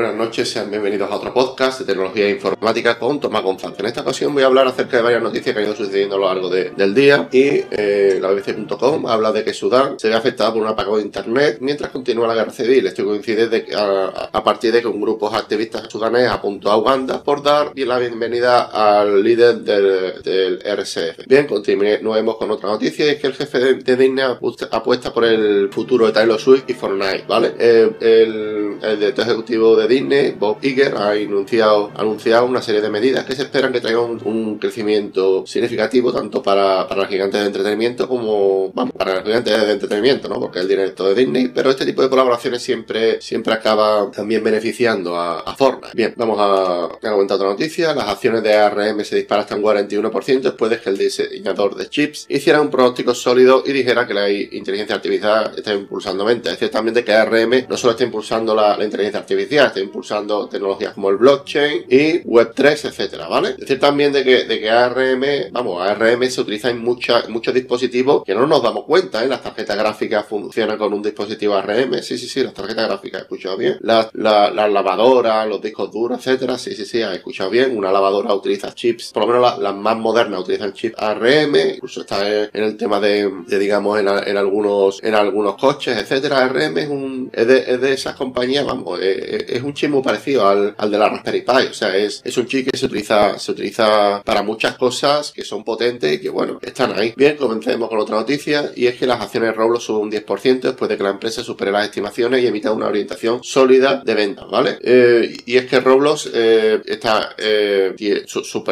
buenas noches, sean bienvenidos a otro podcast de tecnología e informática con Tomás González. En esta ocasión voy a hablar acerca de varias noticias que han ido sucediendo a lo largo del día y eh, la BBC.com habla de que Sudán se ve afectada por un apagón de internet mientras continúa la guerra civil. Esto coincide de a, partir de que un grupo de activistas sudanés apuntó a Uganda por dar la bienvenida al líder del, RSF. Bien, continuemos con otra noticia y es que el jefe de, Disney apuesta por el futuro de Taylor Swift y Fortnite, ¿vale? Eh, el, el director ejecutivo de Disney, Bob Iger, ha anunciado, anunciado una serie de medidas que se esperan que traigan un, crecimiento significativo tanto para, para los gigantes de entretenimiento como vamos, para los gigantes de entretenimiento, ¿no? Porque es el director de Disney, pero este tipo de colaboraciones siempre, siempre acaba también beneficiando a, a Fortnite. Bien, vamos a, comentar otra noticia. Las acciones de ARM se disparan hasta un 41% después de que el diseñador de chips hiciera un pronóstico sólido y dijera que la inteligencia artificial está impulsando ventas. Es decir, también de que ARM no solo está impulsando la, la inteligencia artificial, está impulsando tecnologías como el blockchain y Web3, etcétera, ¿vale? Es decir también de que, de que ARM, vamos, ARM se utiliza en muchos dispositivos que no nos damos cuenta, ¿eh? Las tarjetas gráficas funcionan con un dispositivo ARM, sí, sí, sí, las tarjetas gráficas, escuchado bien. Las la, la lavadoras, los discos duros, etcétera, sí, sí, sí, he escuchado bien. Una lavadora utiliza chips, por lo menos las más modernas utilizan chips ARM, incluso está en, el tema de, digamos, en, en, algunos, en algunos coches, etcétera. ARM es un, es de, es de esas compañías, vamos, es, un chip muy parecido al, al, de la Raspberry Pi. O sea, es, es un chip que se utiliza, se utiliza para muchas cosas que son potentes y que, bueno, están ahí. Bien, comencemos con otra noticia y es que las acciones Roblox suben un 10% después de que la empresa supere las estimaciones y emita una orientación sólida de ventas, ¿vale? Eh, y es que Roblox eh, está, eh, su,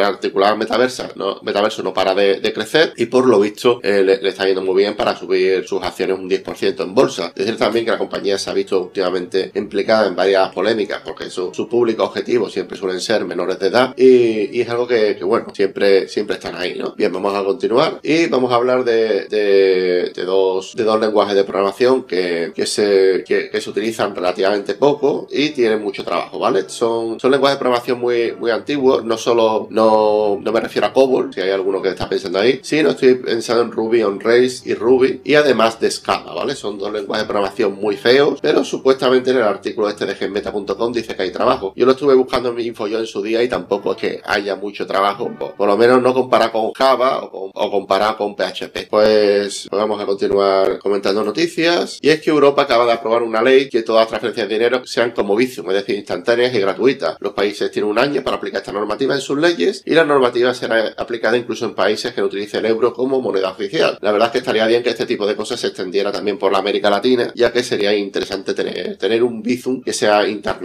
metaversa, ¿no? metaverso no para de, de crecer y por lo visto eh, le, le, está yendo muy bien para subir sus acciones un 10% en bolsa. Es decir también que la compañía se ha visto últimamente implicada en varias polémicas porque su, su público objetivo siempre suelen ser menores de edad y, es algo que, bueno, siempre, siempre están ahí, ¿no? Bien, vamos a continuar y vamos a hablar de, de, dos, de dos lenguajes de programación que, que, se, que, se utilizan relativamente poco y tienen mucho trabajo, ¿vale? Son, son lenguajes de programación muy, muy antiguos, no solo, no, no me refiero a COBOL, si hay alguno que está pensando ahí, sino estoy pensando en Ruby on Rails y Ruby y además de Scala, ¿vale? Son dos lenguajes de programación muy feos, pero supuestamente en el artículo este de genmeta.com dice que hay trabajo. Yo lo estuve buscando en mi info yo en su día y tampoco es que haya mucho trabajo, por, lo menos no comparado con Java o, con, comparado con PHP. Pues vamos a continuar comentando noticias y es que Europa acaba de aprobar una ley que todas las transferencias de dinero sean como Bizum, es decir, instantáneas y gratuitas. Los países tienen un año para aplicar esta normativa en sus leyes y la normativa será aplicada incluso en países que no utilicen el euro como moneda oficial. La verdad es que estaría bien que este tipo de cosas se extendiera también por la América Latina, ya que sería interesante tener, tener un Bizum que sea internacional,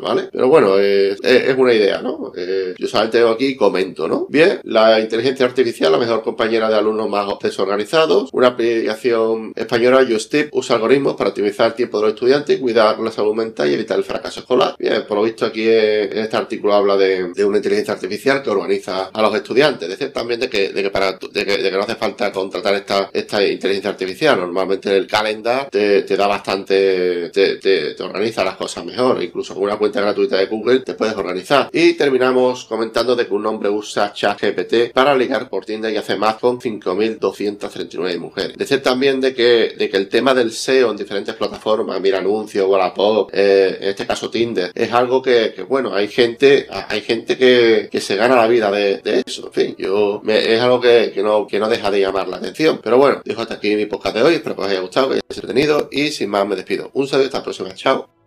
¿vale? Pero bueno, es, es una idea, ¿no? Eh, yo solamente tengo aquí y comento, ¿no? Bien, la inteligencia artificial, la mejor compañera de alumnos más desorganizados, una aplicación española, Justip, usa algoritmos para optimizar el tiempo de los estudiantes, cuidar la salud mental y evitar el fracaso escolar. Bien, por lo visto aquí en este artículo habla de, una inteligencia artificial que organiza a los estudiantes. Decir también de que, de que para de que, no hace falta contratar esta, inteligencia artificial. Normalmente el calendar te, da bastante, te, te, organiza las cosas mejor. Incluso con una cuenta gratuita de Google te puedes organizar. Y terminamos comentando de que un hombre usa ChatGPT para ligar por Tinder y hace más con 5.239 mujeres. Decir también de que, de que el tema del SEO en diferentes plataformas, mira anuncios, Wallapop, eh, en este caso Tinder, es algo que, bueno, hay gente, hay gente que, que se gana la vida de, eso. En fin, yo, es algo que, que, no, que no deja de llamar la atención. Pero bueno, dejo hasta aquí mi podcast de hoy. Espero que os haya gustado, que os haya entretenido. Y sin más, me despido. Un saludo y hasta la próxima. Chao.